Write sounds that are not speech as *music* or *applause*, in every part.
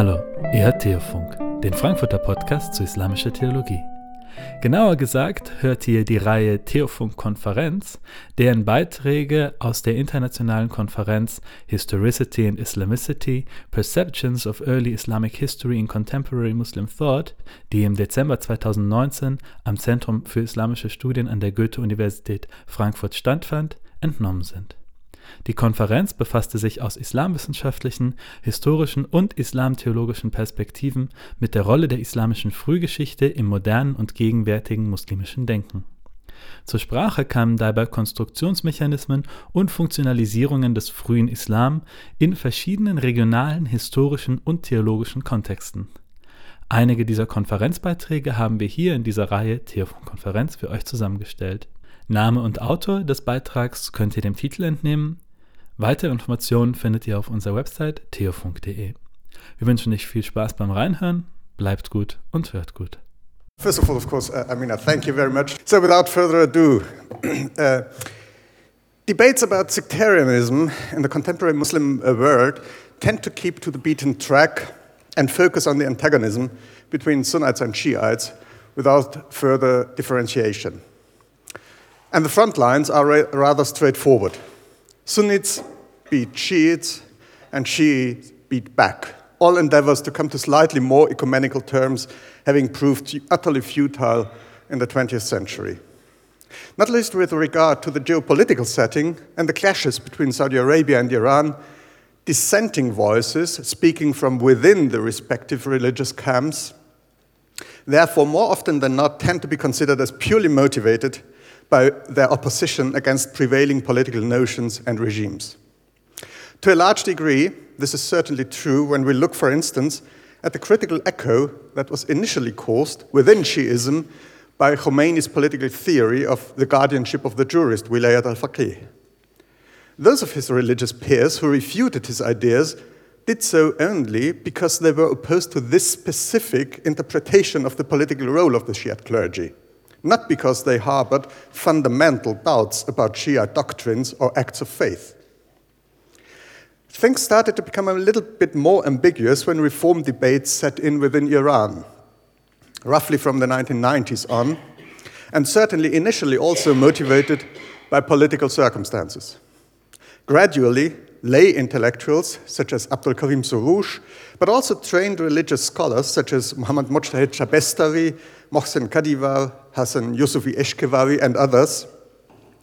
Hallo, ihr hört Theofunk, den Frankfurter Podcast zu islamischer Theologie. Genauer gesagt hört ihr die Reihe Theofunk Konferenz, deren Beiträge aus der internationalen Konferenz Historicity and Islamicity, Perceptions of Early Islamic History in Contemporary Muslim Thought, die im Dezember 2019 am Zentrum für Islamische Studien an der Goethe-Universität Frankfurt stattfand, entnommen sind. Die Konferenz befasste sich aus islamwissenschaftlichen, historischen und islamtheologischen Perspektiven mit der Rolle der islamischen Frühgeschichte im modernen und gegenwärtigen muslimischen Denken. Zur Sprache kamen dabei Konstruktionsmechanismen und Funktionalisierungen des frühen Islam in verschiedenen regionalen, historischen und theologischen Kontexten. Einige dieser Konferenzbeiträge haben wir hier in dieser Reihe Theophon-Konferenz für euch zusammengestellt. Name und Autor des Beitrags könnt ihr dem Titel entnehmen. Weitere Informationen findet ihr auf unserer Website theofunk.de. Wir wünschen euch viel Spaß beim Reinhören, bleibt gut und hört gut. First of all, of course, uh, Amina, thank you very much. So, without further ado, *clears throat* uh, debates about sectarianism in the contemporary Muslim uh, world tend to keep to the beaten track and focus on the antagonism between Sunnites and Shiites without further differentiation. And the front lines are ra rather straightforward. Sunnis beat Shiites, and Shiites beat back. All endeavors to come to slightly more ecumenical terms having proved utterly futile in the 20th century. Not least with regard to the geopolitical setting and the clashes between Saudi Arabia and Iran, dissenting voices speaking from within the respective religious camps, therefore, more often than not, tend to be considered as purely motivated by their opposition against prevailing political notions and regimes. To a large degree, this is certainly true when we look, for instance, at the critical echo that was initially caused within Shiism by Khomeini's political theory of the guardianship of the jurist, Wilayat al Faqih. Those of his religious peers who refuted his ideas did so only because they were opposed to this specific interpretation of the political role of the Shiite clergy not because they harbored fundamental doubts about Shia doctrines or acts of faith. Things started to become a little bit more ambiguous when reform debates set in within Iran, roughly from the 1990s on, and certainly initially also motivated by political circumstances. Gradually, lay intellectuals such as Abdul Karim Soroush, but also trained religious scholars such as Muhammad Mojtahid Shabestari, Mohsen Kadivar, Hassan Yusufi Eshkevari, and others,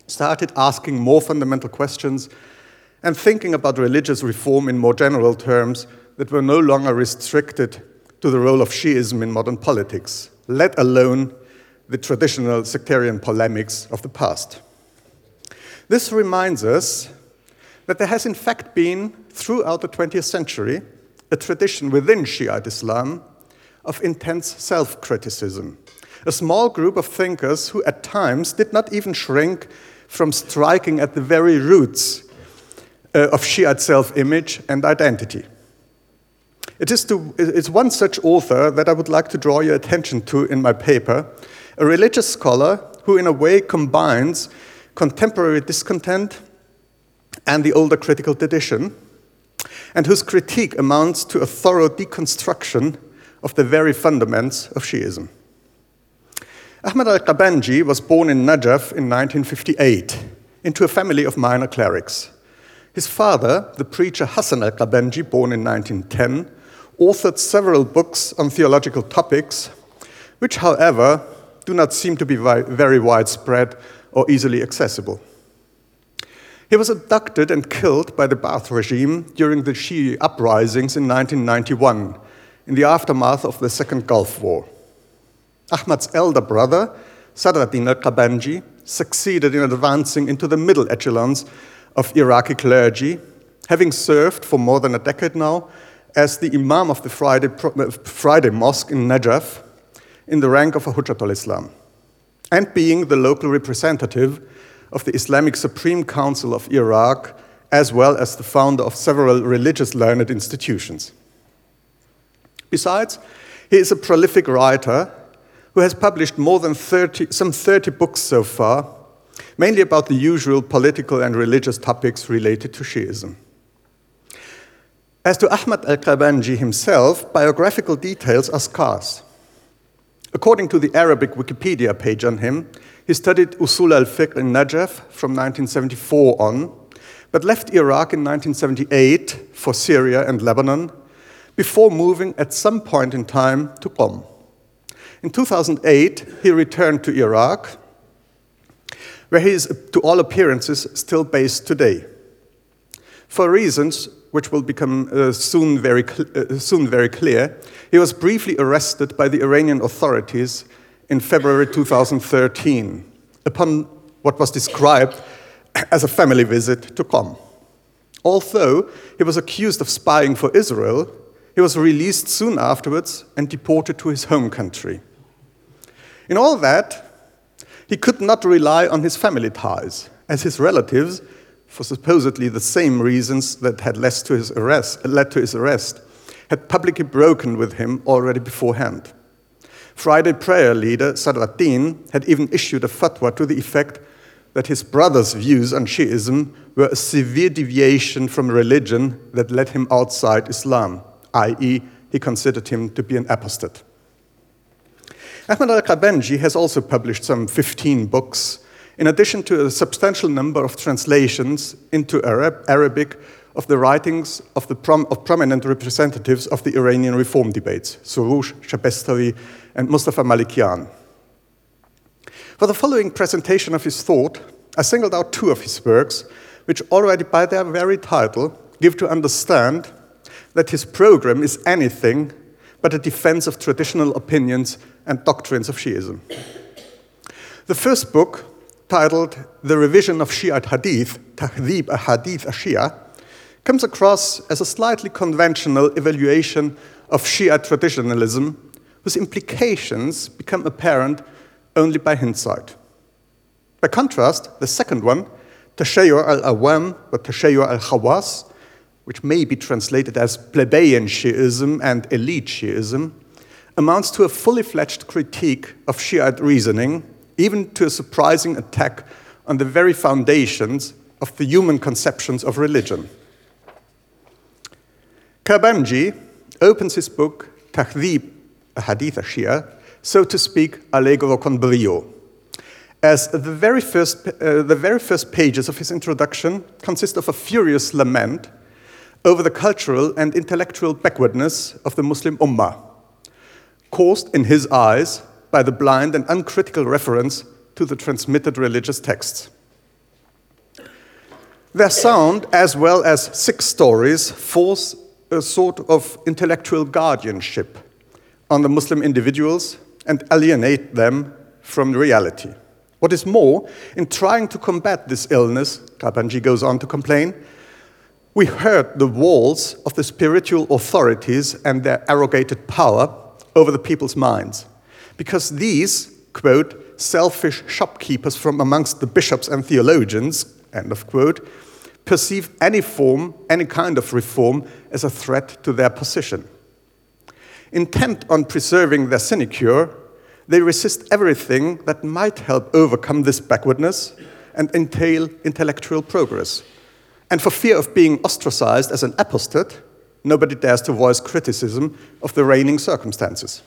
started asking more fundamental questions and thinking about religious reform in more general terms that were no longer restricted to the role of Shiism in modern politics, let alone the traditional sectarian polemics of the past. This reminds us that there has in fact been, throughout the 20th century, a tradition within Shiite Islam of intense self criticism. A small group of thinkers who at times did not even shrink from striking at the very roots uh, of Shiite self image and identity. It is to, it's one such author that I would like to draw your attention to in my paper, a religious scholar who, in a way, combines contemporary discontent and the older critical tradition, and whose critique amounts to a thorough deconstruction of the very fundaments of Shiism. Ahmad al Qabanji was born in Najaf in 1958 into a family of minor clerics. His father, the preacher Hassan al Qabanji, born in 1910, authored several books on theological topics, which, however, do not seem to be very widespread or easily accessible. He was abducted and killed by the Ba'ath regime during the Shi'i uprisings in 1991 in the aftermath of the Second Gulf War. Ahmad's elder brother, Sadruddin al-Qabanji, succeeded in advancing into the middle echelons of Iraqi clergy, having served for more than a decade now as the Imam of the Friday, uh, Friday Mosque in Najaf in the rank of a Hujjatul Islam, and being the local representative of the Islamic Supreme Council of Iraq, as well as the founder of several religious learned institutions. Besides, he is a prolific writer who has published more than 30, some 30 books so far, mainly about the usual political and religious topics related to Shiism. As to Ahmad al Qabanji himself, biographical details are scarce. According to the Arabic Wikipedia page on him, he studied Usul al Fiqh in Najaf from 1974 on, but left Iraq in 1978 for Syria and Lebanon before moving at some point in time to Qom. In 2008, he returned to Iraq, where he is, to all appearances, still based today. For reasons which will become uh, soon, very uh, soon very clear, he was briefly arrested by the Iranian authorities in February 2013 upon what was described as a family visit to Qom. Although he was accused of spying for Israel, he was released soon afterwards and deported to his home country. In all that, he could not rely on his family ties, as his relatives, for supposedly the same reasons that had led to his arrest, led to his arrest had publicly broken with him already beforehand. Friday prayer leader Sadr ad-Din had even issued a fatwa to the effect that his brother's views on Shiism were a severe deviation from religion that led him outside Islam, i.e., he considered him to be an apostate. Ahmad al Qabanji has also published some 15 books, in addition to a substantial number of translations into Arab, Arabic of the writings of, the prom of prominent representatives of the Iranian reform debates, Soroush, Shabestari, and Mustafa Malikian. For the following presentation of his thought, I singled out two of his works, which already by their very title give to understand that his program is anything but a defense of traditional opinions and doctrines of Shiism. The first book, titled The Revision of Shiite Hadith, Tahdhib Hadith Ashia, comes across as a slightly conventional evaluation of Shia traditionalism, whose implications become apparent only by hindsight. By contrast, the second one, Tashayyur al-Awam or Tashayyur al-Khawas, which may be translated as plebeian Shiism and elite Shiism, amounts to a fully fledged critique of Shiite reasoning, even to a surprising attack on the very foundations of the human conceptions of religion. Qabanji opens his book, Tahdhib Hadith Shia, so to speak, allegro con brio, as the very, first, uh, the very first pages of his introduction consist of a furious lament over the cultural and intellectual backwardness of the Muslim Ummah, caused in his eyes by the blind and uncritical reference to the transmitted religious texts. Their sound, as well as six stories, force a sort of intellectual guardianship on the Muslim individuals and alienate them from reality. What is more, in trying to combat this illness, Qabanji goes on to complain, we hurt the walls of the spiritual authorities and their arrogated power over the people's minds. Because these, quote, selfish shopkeepers from amongst the bishops and theologians, end of quote, perceive any form, any kind of reform as a threat to their position. Intent on preserving their sinecure, they resist everything that might help overcome this backwardness and entail intellectual progress. And for fear of being ostracized as an apostate, nobody dares to voice criticism of the reigning circumstances.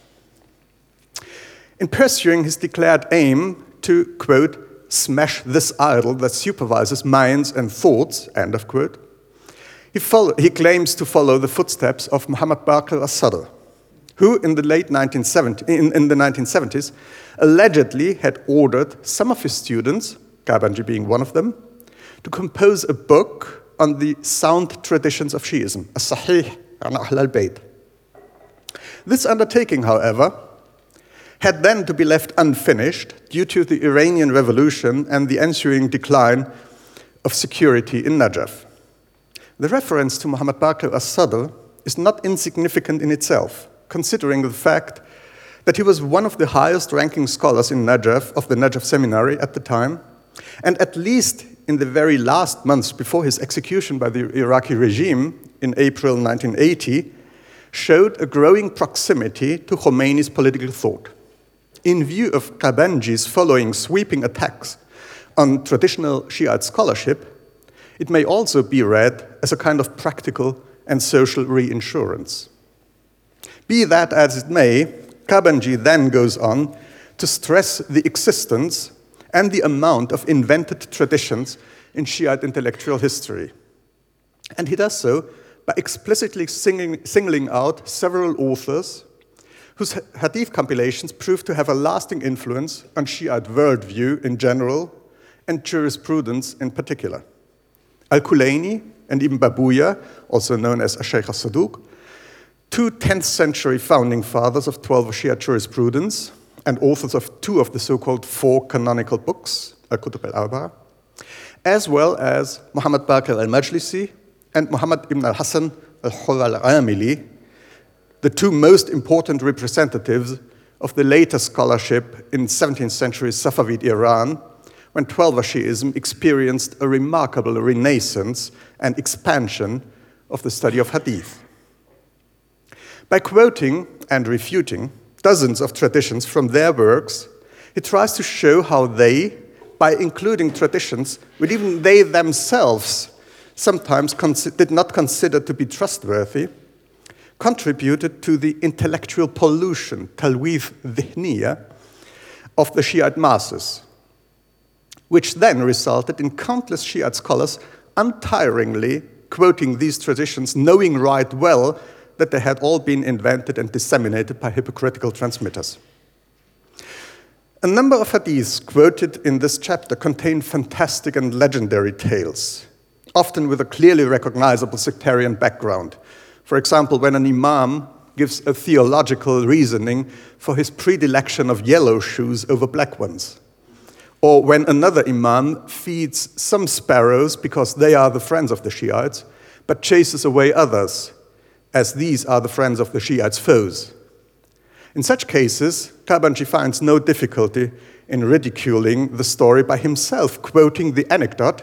In pursuing his declared aim to, quote, smash this idol that supervises minds and thoughts, end of quote, he, follow, he claims to follow the footsteps of Muhammad Baqir al-Sadr, who in the late 1970, in, in the 1970s allegedly had ordered some of his students, Qabanji being one of them, to compose a book on the sound traditions of Shiism, a Sahih an Ahl al-Bayt. This undertaking, however, had then to be left unfinished due to the Iranian Revolution and the ensuing decline of security in Najaf. The reference to Muhammad Baqir as-Sadr is not insignificant in itself, considering the fact that he was one of the highest ranking scholars in Najaf of the Najaf seminary at the time, and at least in the very last months before his execution by the Iraqi regime in April 1980, showed a growing proximity to Khomeini's political thought in view of Qabanji's following sweeping attacks on traditional Shiite scholarship, it may also be read as a kind of practical and social reinsurance. Be that as it may, Qabanji then goes on to stress the existence and the amount of invented traditions in Shiite intellectual history. And he does so by explicitly singing, singling out several authors whose hadith compilations prove to have a lasting influence on Shiite worldview in general and jurisprudence in particular. Al Kulaini and Ibn Babuya, also known as Sheikh al Saduq, two 10th century founding fathers of 12 Shia jurisprudence and authors of two of the so called four canonical books, Al Kutub al Arba, as well as Muhammad Baqir al Majlisi and Muhammad ibn al Hassan al Hur al Amili, the two most important representatives of the later scholarship in 17th century Safavid Iran, when Twelver Shiism experienced a remarkable renaissance and expansion of the study of hadith. By quoting and refuting dozens of traditions from their works, he tries to show how they, by including traditions which even they themselves sometimes did not consider to be trustworthy, contributed to the intellectual pollution, talwith dhihniya, of the Shiite masses, which then resulted in countless Shiite scholars untiringly quoting these traditions, knowing right well that they had all been invented and disseminated by hypocritical transmitters. A number of hadiths quoted in this chapter contain fantastic and legendary tales, often with a clearly recognizable sectarian background. For example, when an imam gives a theological reasoning for his predilection of yellow shoes over black ones. Or when another imam feeds some sparrows because they are the friends of the Shiites, but chases away others as these are the friends of the Shiites' foes. In such cases, Qabanji finds no difficulty in ridiculing the story by himself quoting the anecdote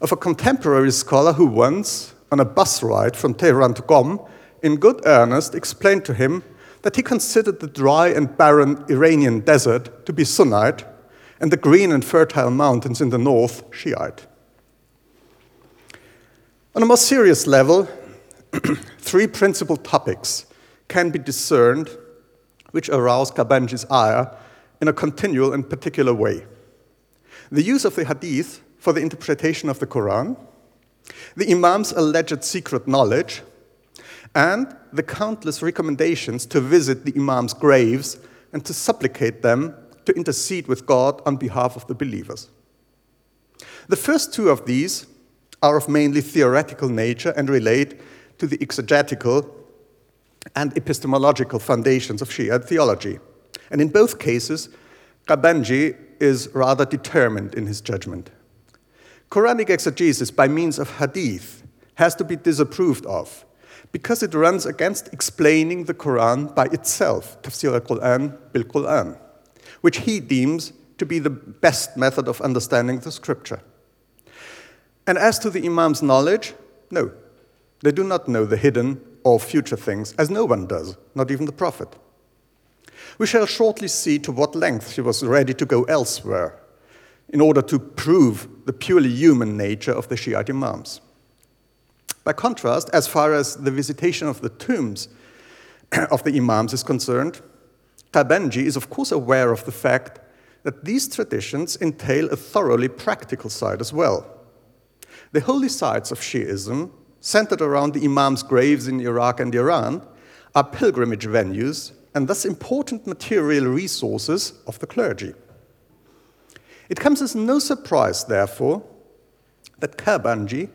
of a contemporary scholar who once, on a bus ride from Tehran to Qom, in good earnest explained to him that he considered the dry and barren Iranian desert to be Sunnite and the green and fertile mountains in the north Shiite. On a more serious level, three principal topics can be discerned which arouse Qabanji's ire in a continual and particular way. The use of the hadith for the interpretation of the Quran, the Imam's alleged secret knowledge, and the countless recommendations to visit the Imam's graves and to supplicate them to intercede with God on behalf of the believers. The first two of these are of mainly theoretical nature and relate to the exegetical and epistemological foundations of Shia theology. And in both cases, Qabanji is rather determined in his judgment. Quranic exegesis by means of hadith has to be disapproved of because it runs against explaining the Quran by itself, tafsir al-Quran bil-Quran, which he deems to be the best method of understanding the scripture. And as to the Imam's knowledge, no, they do not know the hidden or future things, as no one does, not even the prophet. We shall shortly see to what length she was ready to go elsewhere in order to prove the purely human nature of the Shiite Imams. By contrast, as far as the visitation of the tombs *clears throat* of the Imams is concerned, Qabanji is of course aware of the fact that these traditions entail a thoroughly practical side as well. The holy sites of Shiism centered around the Imams' graves in Iraq and Iran, are pilgrimage venues and thus important material resources of the clergy. It comes as no surprise, therefore, that Qabanji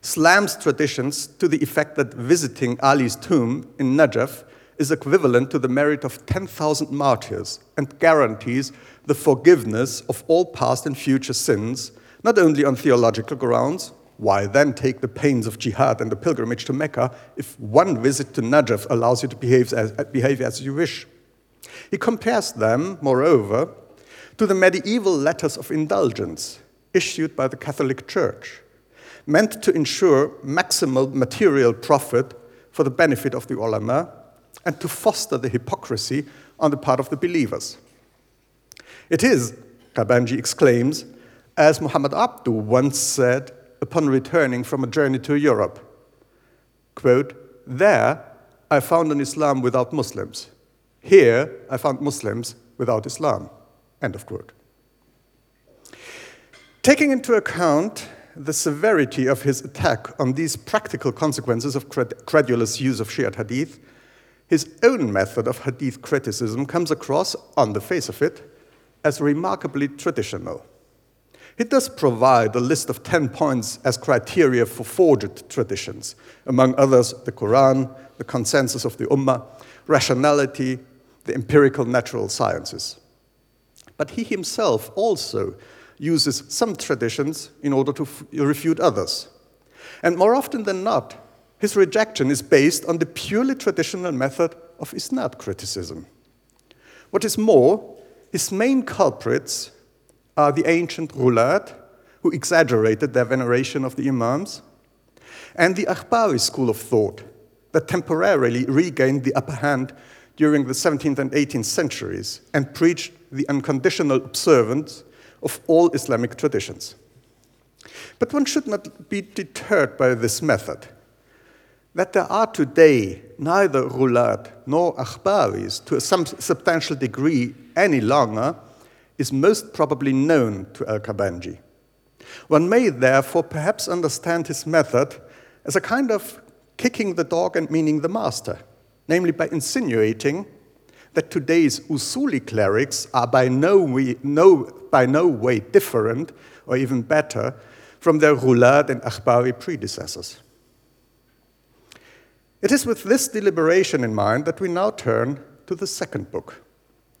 slams traditions to the effect that visiting Ali's tomb in Najaf is equivalent to the merit of 10,000 martyrs and guarantees the forgiveness of all past and future sins, not only on theological grounds, why then take the pains of jihad and the pilgrimage to Mecca if one visit to Najaf allows you to behave as, behave as you wish? He compares them, moreover, to the medieval letters of indulgence issued by the Catholic Church, meant to ensure maximal material profit for the benefit of the ulama and to foster the hypocrisy on the part of the believers. It is, Qabanji exclaims, as Muhammad Abdu once said, upon returning from a journey to Europe. quote, There I found an Islam without Muslims. Here I found Muslims without Islam. End of quote. Taking into account the severity of his attack on these practical consequences of credulous use of Shiite hadith, his own method of hadith criticism comes across, on the face of it, as remarkably traditional. It does provide a list of 10 points as criteria for forged traditions, among others, the Quran, the consensus of the Ummah, rationality, the empirical natural sciences. But he himself also uses some traditions in order to refute others. And more often than not, his rejection is based on the purely traditional method of isnad criticism. What is more, his main culprits are the ancient Ghulat, who exaggerated their veneration of the Imams, and the Akhbari school of thought that temporarily regained the upper hand during the 17th and 18th centuries and preached the unconditional observance of all Islamic traditions. But one should not be deterred by this method. That there are today neither Ghulat nor Akhbaris to a substantial degree any longer is most probably known to Al Qabanji. One may therefore perhaps understand his method as a kind of kicking the dog and meaning the master, namely by insinuating that today's Usuli clerics are by no, way, no, by no way different or even better from their Ghulat and Akhbari predecessors. It is with this deliberation in mind that we now turn to the second book,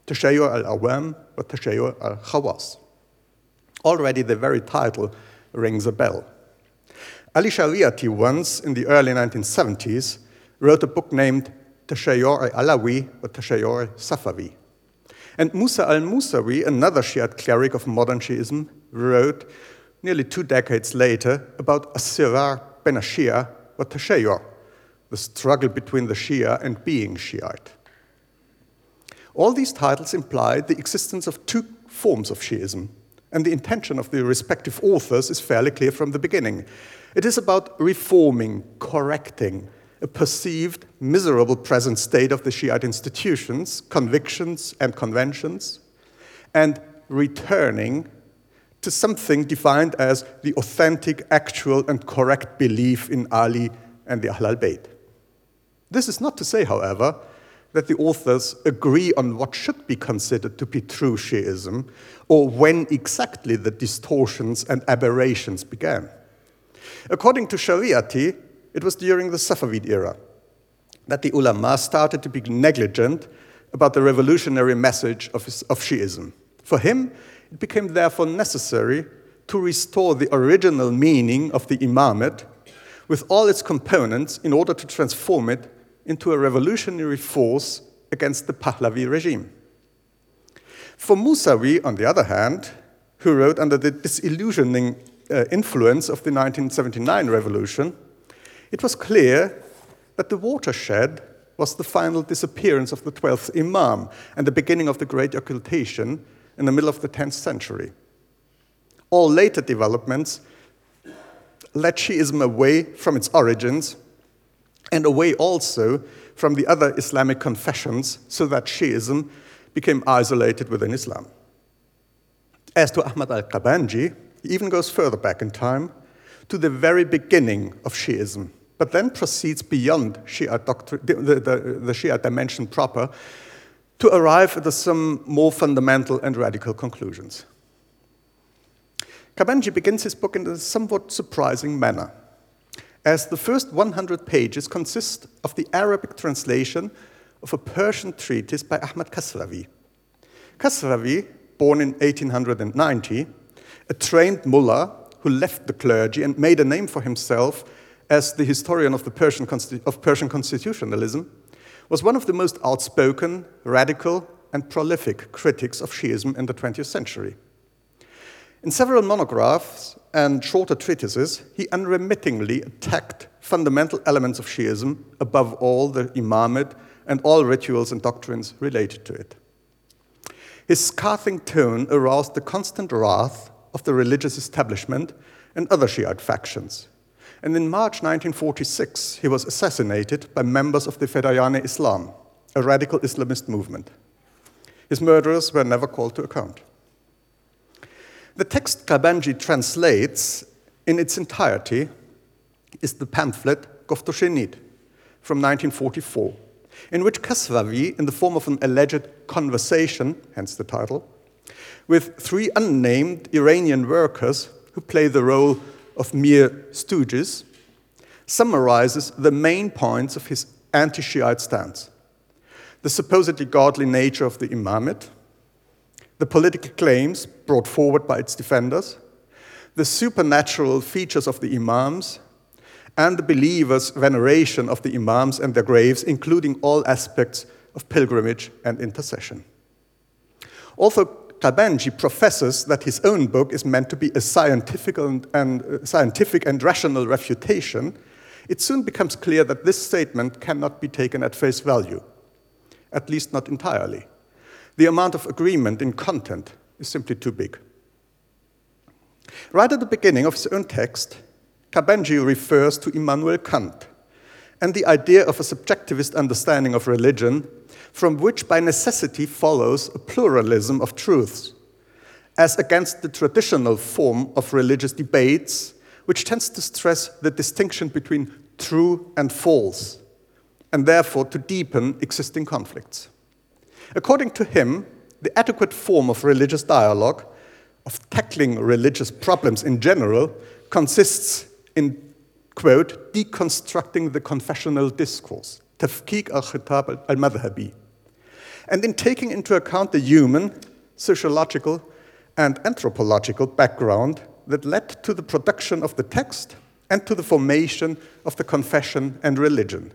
Tashayyur al-Awam wa Tashayyur al-Khawas. Already the very title rings a bell. Ali Shariati once, in the early 1970s, wrote a book named Tashayyur Alawi or Tashayyur Safavi. And Musa al Musawi, another Shiite cleric of modern Shiism, wrote nearly two decades later about Asirar ben Shia or Tashayyur, the struggle between the Shia and being Shiite. All these titles imply the existence of two forms of Shiism, and the intention of the respective authors is fairly clear from the beginning. It is about reforming, correcting, a perceived miserable present state of the Shiite institutions, convictions, and conventions, and returning to something defined as the authentic, actual, and correct belief in Ali and the Ahlul Bayt. This is not to say, however, that the authors agree on what should be considered to be true Shiism or when exactly the distortions and aberrations began. According to Shariati, it was during the Safavid era that the ulama started to be negligent about the revolutionary message of, of Shiism. For him, it became therefore necessary to restore the original meaning of the imamate with all its components in order to transform it into a revolutionary force against the Pahlavi regime. For Musawi, on the other hand, who wrote under the disillusioning uh, influence of the 1979 revolution, it was clear that the watershed was the final disappearance of the 12th Imam and the beginning of the Great Occultation in the middle of the 10th century. All later developments led Shiism away from its origins and away also from the other Islamic confessions so that Shiism became isolated within Islam. As to Ahmad al Qabanji, he even goes further back in time to the very beginning of Shiism but then proceeds beyond Shia the, the, the Shia dimension proper to arrive at some more fundamental and radical conclusions. Qabanji begins his book in a somewhat surprising manner, as the first 100 pages consist of the Arabic translation of a Persian treatise by Ahmad Kasravi. Kasravi, born in 1890, a trained mullah who left the clergy and made a name for himself as the historian of, the Persian, of Persian constitutionalism, was one of the most outspoken, radical, and prolific critics of Shiism in the 20th century. In several monographs and shorter treatises, he unremittingly attacked fundamental elements of Shiism, above all the imamate and all rituals and doctrines related to it. His scathing tone aroused the constant wrath of the religious establishment and other Shiite factions, And in March 1946, he was assassinated by members of the Fedayeen Islam, a radical Islamist movement. His murderers were never called to account. The text Qabanji translates in its entirety is the pamphlet Gofto Shenid from 1944, in which Kasravi, in the form of an alleged conversation, hence the title, with three unnamed Iranian workers who play the role of mere stooges, summarizes the main points of his anti Shiite stance. The supposedly godly nature of the imamate, the political claims brought forward by its defenders, the supernatural features of the imams, and the believers' veneration of the imams and their graves, including all aspects of pilgrimage and intercession. Although Qabanji professes that his own book is meant to be a scientific and, and uh, scientific and rational refutation, it soon becomes clear that this statement cannot be taken at face value, at least not entirely. The amount of agreement in content is simply too big. Right at the beginning of his own text, Qabanji refers to Immanuel Kant and the idea of a subjectivist understanding of religion, from which by necessity follows a pluralism of truths, as against the traditional form of religious debates, which tends to stress the distinction between true and false, and therefore to deepen existing conflicts. According to him, the adequate form of religious dialogue, of tackling religious problems in general, consists in, quote, deconstructing the confessional discourse, tafkik al-khitab al-madhhabi, and in taking into account the human, sociological, and anthropological background that led to the production of the text and to the formation of the confession and religion.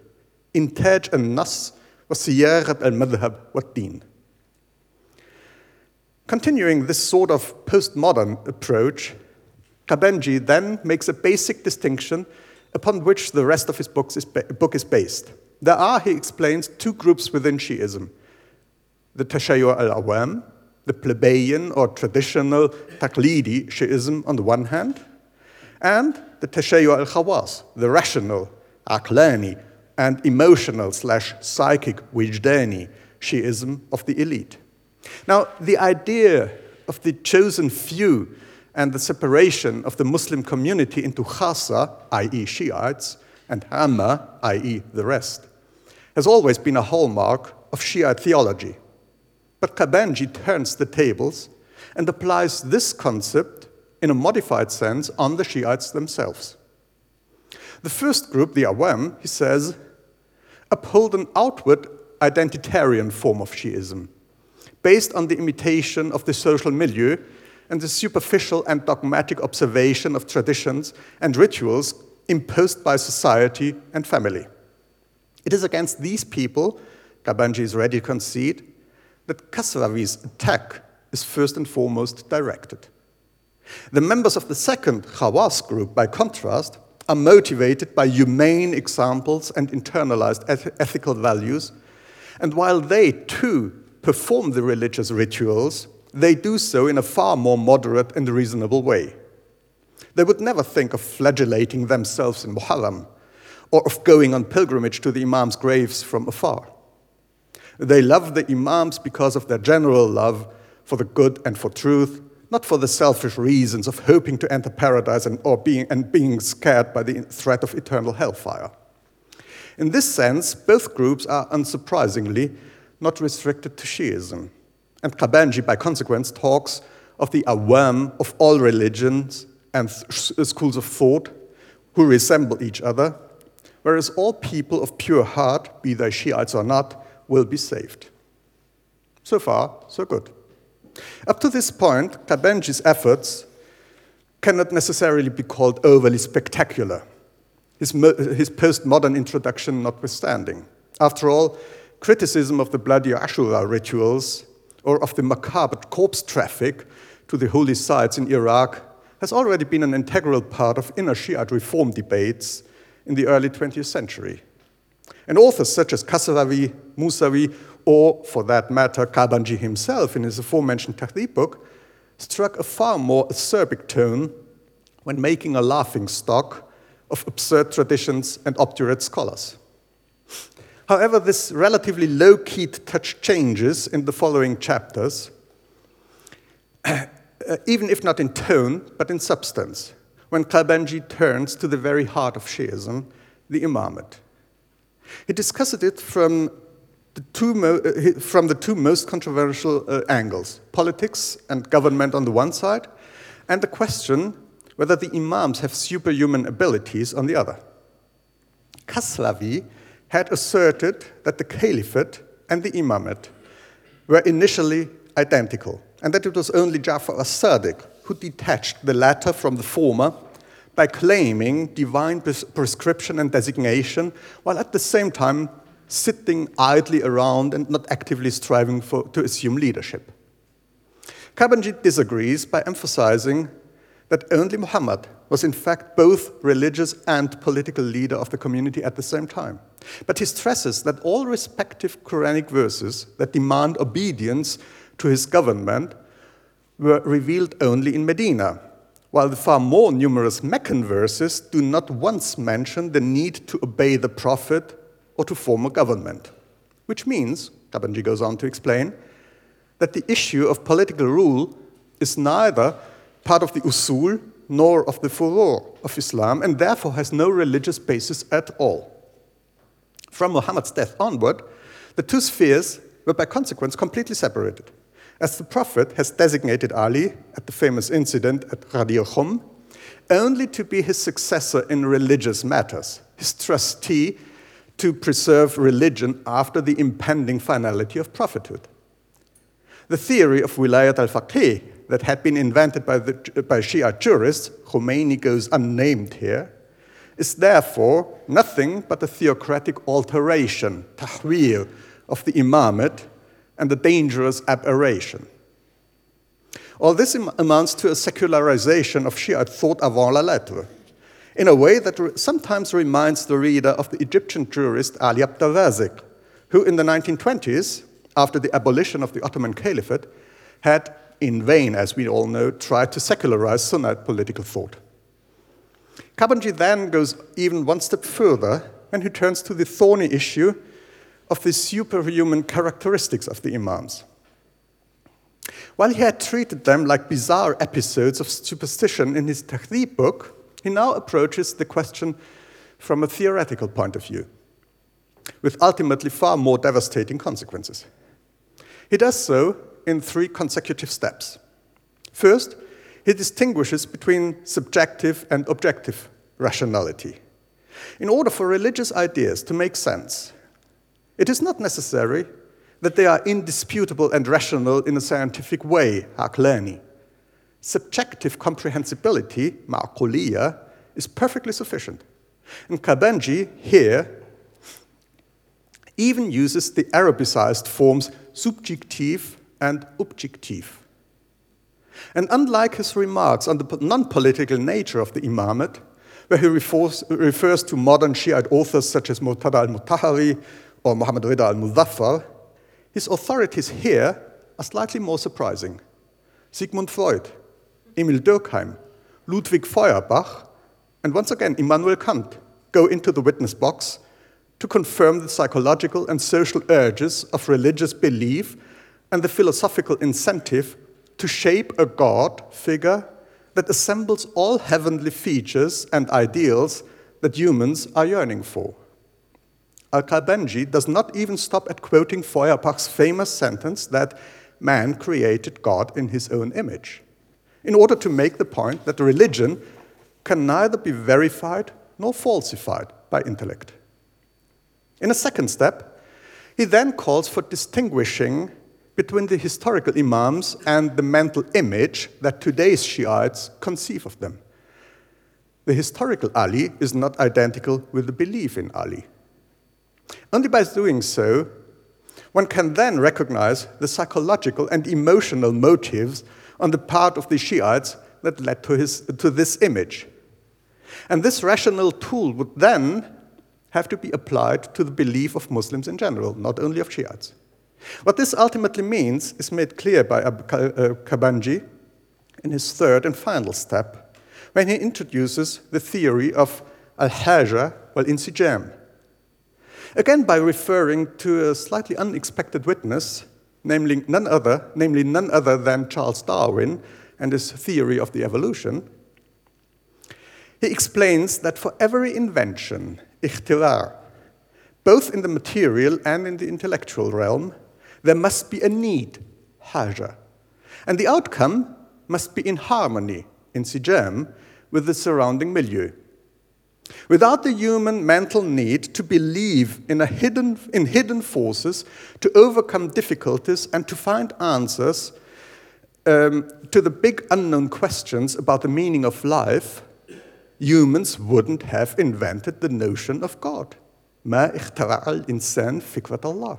Intaj and Nas وصياغة المذهب والدين. Continuing this sort of postmodern approach, Qabanji then makes a basic distinction upon which the rest of his books is book is based. There are, he explains, two groups within Shiism the Tashayyur al Awam, the plebeian or traditional Taqlidi Shiism on the one hand, and the Tashayyur al Khawas, the rational Aqlani and emotional slash psychic Wijdani Shiism of the elite. Now, the idea of the chosen few and the separation of the Muslim community into Khasa, i.e., Shiites, and Amma, i.e., the rest, has always been a hallmark of Shiite theology. But Qabanji turns the tables and applies this concept in a modified sense on the Shiites themselves. The first group, the Awam, he says, uphold an outward identitarian form of Shiism, based on the imitation of the social milieu and the superficial and dogmatic observation of traditions and rituals imposed by society and family. It is against these people, Qabanji is ready to concede, that Kasravi's attack is first and foremost directed. The members of the second Khawas group, by contrast, are motivated by humane examples and internalized ethical values, and while they too perform the religious rituals, they do so in a far more moderate and reasonable way. They would never think of flagellating themselves in Muharram or of going on pilgrimage to the Imam's graves from afar. They love the Imams because of their general love for the good and for truth, not for the selfish reasons of hoping to enter paradise and, or being, and being scared by the threat of eternal hellfire. In this sense, both groups are unsurprisingly not restricted to Shiism. And Qabanji, by consequence, talks of the awam of all religions and schools of thought who resemble each other, whereas all people of pure heart, be they Shiites or not, will be saved. So far, so good. Up to this point, Qabanji's efforts cannot necessarily be called overly spectacular, his, his postmodern introduction notwithstanding. After all, criticism of the bloody Ashura rituals or of the macabre corpse traffic to the holy sites in Iraq has already been an integral part of inner Shiite reform debates in the early 20th century. And authors such as Kasravi, Musawi, or for that matter, Qabanji himself in his aforementioned Tahdhib book, struck a far more acerbic tone when making a laughing stock of absurd traditions and obdurate scholars. However, this relatively low keyed touch changes in the following chapters, *clears throat* uh, even if not in tone, but in substance, when Qabanji turns to the very heart of Shiism, the imamate. He discusses it from the two, uh, from the two most controversial uh, angles politics and government on the one side, and the question whether the imams have superhuman abilities on the other. Kasravi had asserted that the caliphate and the imamate were initially identical, and that it was only Jafar as-Sadiq who detached the latter from the former by claiming divine prescription and designation, while at the same time sitting idly around and not actively striving for, to assume leadership. Qabanji disagrees by emphasizing that only Muhammad was in fact both religious and political leader of the community at the same time. But he stresses that all respective Quranic verses that demand obedience to his government were revealed only in Medina, while the far more numerous Meccan verses do not once mention the need to obey the Prophet or to form a government. Which means, Qabanji goes on to explain, that the issue of political rule is neither part of the usul nor of the furu of Islam, and therefore has no religious basis at all. From Muhammad's death onward, the two spheres were by consequence completely separated. As the Prophet has designated Ali at the famous incident at Ghadir Khum, only to be his successor in religious matters, his trustee to preserve religion after the impending finality of prophethood. The theory of wilayat al-faqih that had been invented by, the, by Shia jurists, Khomeini goes unnamed here, is therefore nothing but a theocratic alteration, tahwir, of the imamate and a dangerous aberration. All this amounts to a secularization of Shiite thought avant la lettre, in a way that sometimes reminds the reader of the Egyptian jurist Ali Abdel who in the 1920s, after the abolition of the Ottoman Caliphate, had in vain, as we all know, tried to secularize Sunnite political thought. Qabanji then goes even one step further when he turns to the thorny issue of the superhuman characteristics of the Imams. While he had treated them like bizarre episodes of superstition in his Tahdhib book, he now approaches the question from a theoretical point of view, with ultimately far more devastating consequences. He does so in three consecutive steps. First, he distinguishes between subjective and objective rationality. In order for religious ideas to make sense, it is not necessary that they are indisputable and rational in a scientific way, aqlani. Subjective comprehensibility, ma'quliya, is perfectly sufficient. And Qabanji here even uses the Arabicized forms subjective and objective. And unlike his remarks on the non political nature of the imamate, where he refers, refers to modern Shiite authors such as Murtada al Mutahari or Muhammad Rida al Muzaffar, his authorities here are slightly more surprising. Sigmund Freud, Emil Durkheim, Ludwig Feuerbach, and once again Immanuel Kant go into the witness box to confirm the psychological and social urges of religious belief and the philosophical incentive to shape a God figure that assembles all heavenly features and ideals that humans are yearning for. Al Qabanji does not even stop at quoting Feuerbach's famous sentence that man created God in his own image, in order to make the point that religion can neither be verified nor falsified by intellect. In a second step, he then calls for distinguishing between the historical Imams and the mental image that today's Shiites conceive of them. The historical Ali is not identical with the belief in Ali. Only by doing so, one can then recognize the psychological and emotional motives on the part of the Shiites that led to, his, to this image. And this rational tool would then have to be applied to the belief of Muslims in general, not only of Shiites. What this ultimately means is made clear by Qabanji uh, in his third and final step, when he introduces the theory of al-haja wal-insijam. Again, by referring to a slightly unexpected witness, namely none other, namely none other than Charles Darwin and his theory of the evolution, he explains that for every invention, ikhtirar, both in the material and in the intellectual realm, there must be a need, haja. And the outcome must be in harmony, in insijam, with the surrounding milieu. Without the human mental need to believe in, a hidden, in hidden forces, to overcome difficulties, and to find answers um, to the big unknown questions about the meaning of life, humans wouldn't have invented the notion of God. ما اخترع الإنسان فكرة الله.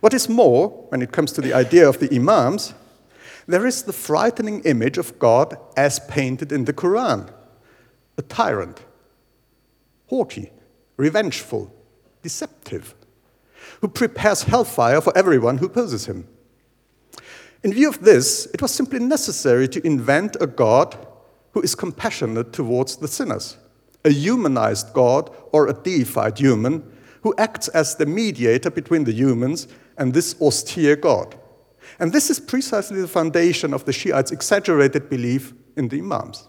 What is more, when it comes to the idea of the Imams, there is the frightening image of God as painted in the Quran a tyrant, haughty, revengeful, deceptive, who prepares hellfire for everyone who opposes him. In view of this, it was simply necessary to invent a God who is compassionate towards the sinners, a humanized God or a deified human who acts as the mediator between the humans and this austere God. And this is precisely the foundation of the Shiites' exaggerated belief in the Imams.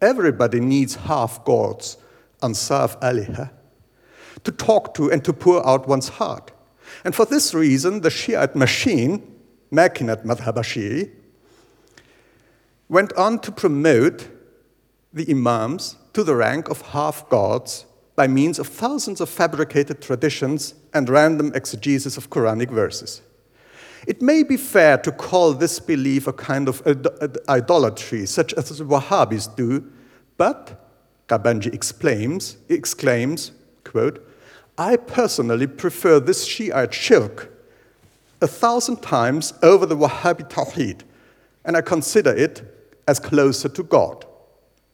Everybody needs half gods, ansaf aliha, to talk to and to pour out one's heart. And for this reason, the Shiite machine, Makinat Madhab went on to promote the Imams to the rank of half gods by means of thousands of fabricated traditions and random exegesis of Quranic verses. It may be fair to call this belief a kind of idolatry, such as the Wahhabis do, but, Qabanji exclaims, exclaims quote, I personally prefer this Shiite shirk a thousand times over the Wahhabi Tawheed, and I consider it as closer to God.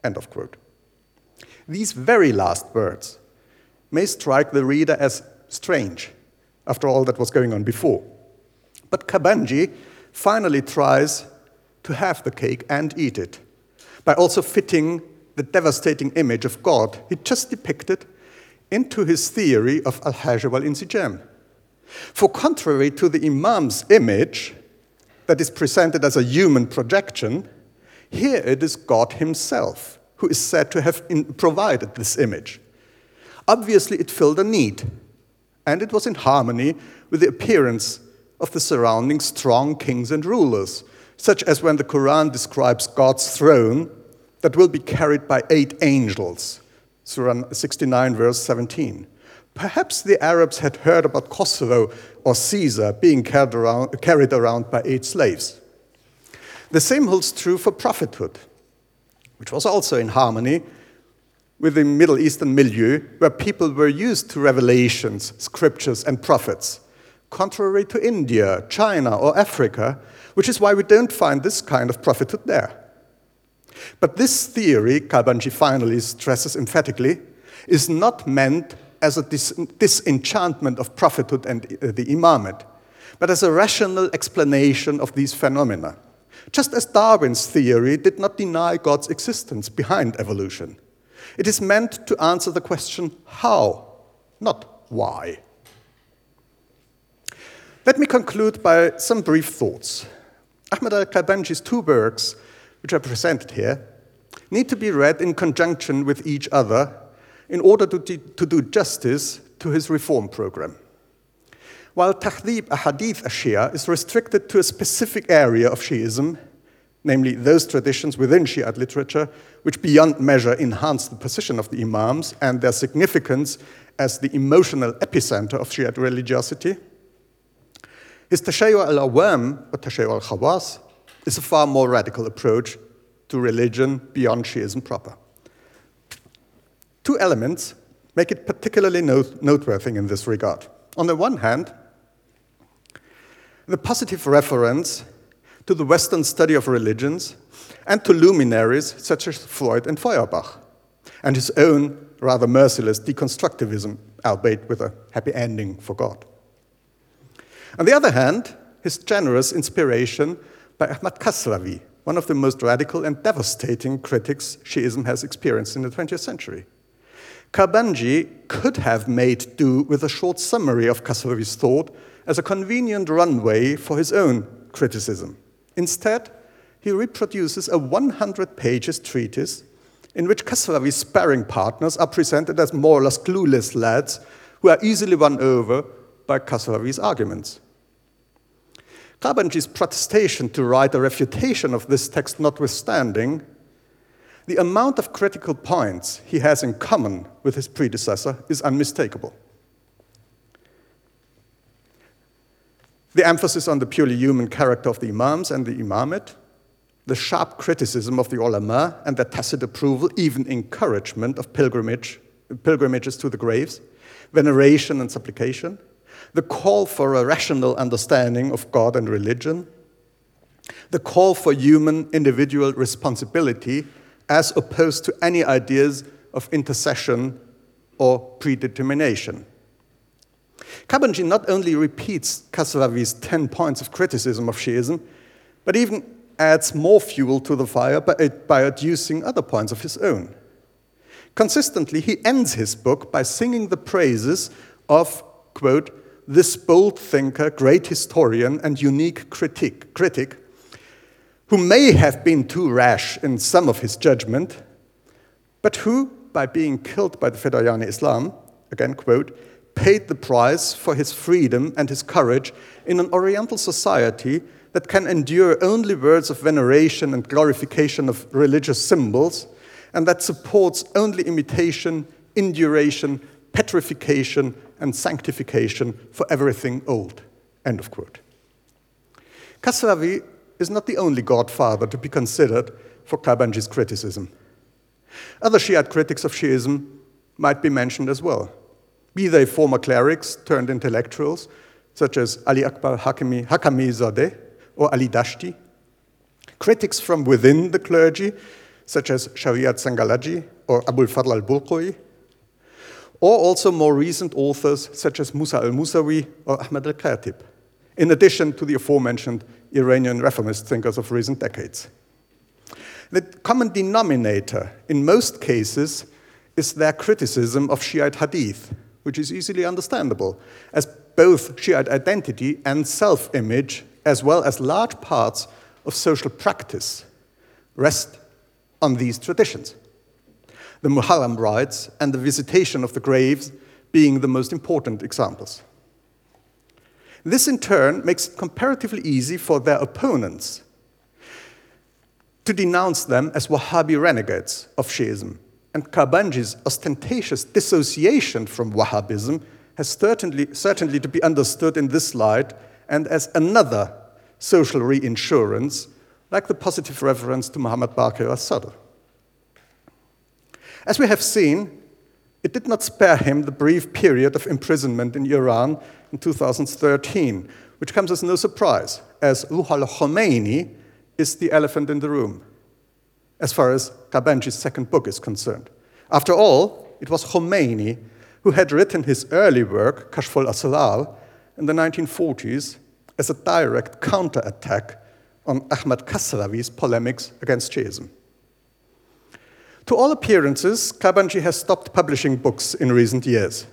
End of quote. These very last words may strike the reader as strange after all that was going on before. But Qabanji finally tries to have the cake and eat it by also fitting the devastating image of God he just depicted into his theory of al-hajj wal-insijam. For contrary to the Imam's image that is presented as a human projection, here it is God Himself who is said to have provided this image. Obviously, it filled a need, and it was in harmony with the appearance of the surrounding strong kings and rulers, such as when the Quran describes God's throne that will be carried by eight angels, Surah 69, verse 17. Perhaps the Arabs had heard about Kisra or Caesar being carried around, carried around by eight slaves. The same holds true for prophethood, which was also in harmony with the Middle Eastern milieu, where people were used to revelations, scriptures, and prophets, contrary to India, China, or Africa, which is why we don't find this kind of prophethood there. But this theory, Qabanji finally stresses emphatically, is not meant as a dis disenchantment of prophethood and uh, the imamate, but as a rational explanation of these phenomena. Just as Darwin's theory did not deny God's existence behind evolution, it is meant to answer the question how, not why. Let me conclude by some brief thoughts. Ahmed al Qabanji's two works, which are presented here, need to be read in conjunction with each other in order to, to do justice to his reform program. While Tahdib Ahadith Ashia is restricted to a specific area of Shiism, namely those traditions within Shiite literature which beyond measure enhance the position of the Imams and their significance as the emotional epicenter of Shiite religiosity, his Tashayu al-Awam, or Tashayu al-Khawas, is a far more radical approach to religion beyond Shiism proper. Two elements make it particularly note noteworthy in this regard. On the one hand, the positive reference to the Western study of religions and to luminaries such as Freud and Feuerbach, and his own rather merciless deconstructivism, albeit with a happy ending for God. On the other hand, his generous inspiration by Ahmad Kasravi, one of the most radical and devastating critics Shiism has experienced in the 20th century. Qabanji could have made do with a short summary of Kasravi's thought as a convenient runway for his own criticism. Instead, he reproduces a 100 pages treatise in which Kasravi's sparring partners are presented as more or less clueless lads who are easily won over by Kasravi's arguments. Qabanji's protestation to write a refutation of this text notwithstanding, the amount of critical points he has in common with his predecessor is unmistakable. The emphasis on the purely human character of the Imams and the Imamate, the sharp criticism of the ulama and their tacit approval, even encouragement of pilgrimage, pilgrimages to the graves, veneration and supplication, the call for a rational understanding of God and religion, the call for human individual responsibility as opposed to any ideas of intercession or predetermination. Qabanji not only repeats Kasravi's 10 points of criticism of Shiism, but even adds more fuel to the fire by, by adducing other points of his own. Consistently, he ends his book by singing the praises of, quote, this bold thinker, great historian, and unique critic, critic who may have been too rash in some of his judgment, but who, by being killed by the Fedayeen Islam, again quote, paid the price for his freedom and his courage in an Oriental society that can endure only words of veneration and glorification of religious symbols, and that supports only imitation, induration, petrification, and sanctification for everything old. End of quote. Kasravi is not the only godfather to be considered for Qabanji's criticism. Other Shiite critics of Shiism might be mentioned as well, be they former clerics turned intellectuals, such as Ali Akbar Hakami, Hakami Zadeh or Ali Dashti, critics from within the clergy, such as Shariat Sangalaji or Abul Fadl al or also more recent authors such as Musa al Musawi or Ahmad al Khatib, in addition to the aforementioned Iranian reformist thinkers of recent decades. The common denominator in most cases is their criticism of Shiite hadith, which is easily understandable, as both Shiite identity and self image, as well as large parts of social practice, rest on these traditions the Muharram rites, and the visitation of the graves being the most important examples. This, in turn, makes it comparatively easy for their opponents to denounce them as Wahhabi renegades of Shiism. And Qabanji's ostentatious dissociation from Wahhabism has certainly, certainly to be understood in this light and as another social reinsurance, like the positive reference to Muhammad Baqir as-Sadr. As we have seen, it did not spare him the brief period of imprisonment in Iran in 2013, which comes as no surprise, as Ruhollah Khomeini is the elephant in the room, as far as Qabanji's second book is concerned. After all, it was Khomeini who had written his early work, Kashf al-Asrar, in the 1940s as a direct counterattack on Ahmad Kasravi's polemics against Shiism. To all appearances, Qabanji has stopped publishing books in recent years,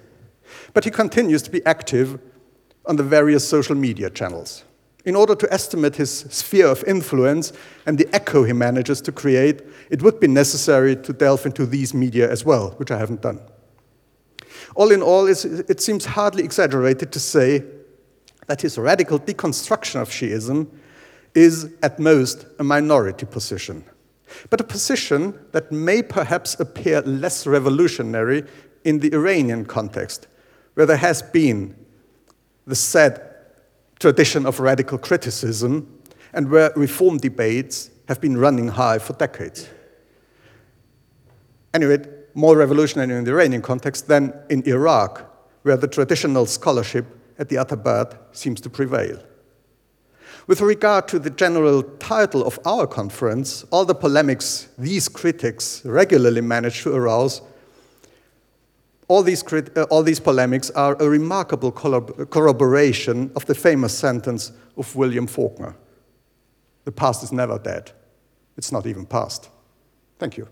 but he continues to be active on the various social media channels. In order to estimate his sphere of influence and the echo he manages to create, it would be necessary to delve into these media as well, which I haven't done. All in all, it seems hardly exaggerated to say that his radical deconstruction of Shiism is, at most, a minority position but a position that may perhaps appear less revolutionary in the Iranian context, where there has been the said tradition of radical criticism and where reform debates have been running high for decades. Anyway, more revolutionary in the Iranian context than in Iraq, where the traditional scholarship at the Atabat seems to prevail. With regard to the general title of our conference, all the polemics these critics regularly manage to arouse, all these, uh, all these polemics are a remarkable corroboration of the famous sentence of William Faulkner The past is never dead, It's not even past. Thank you.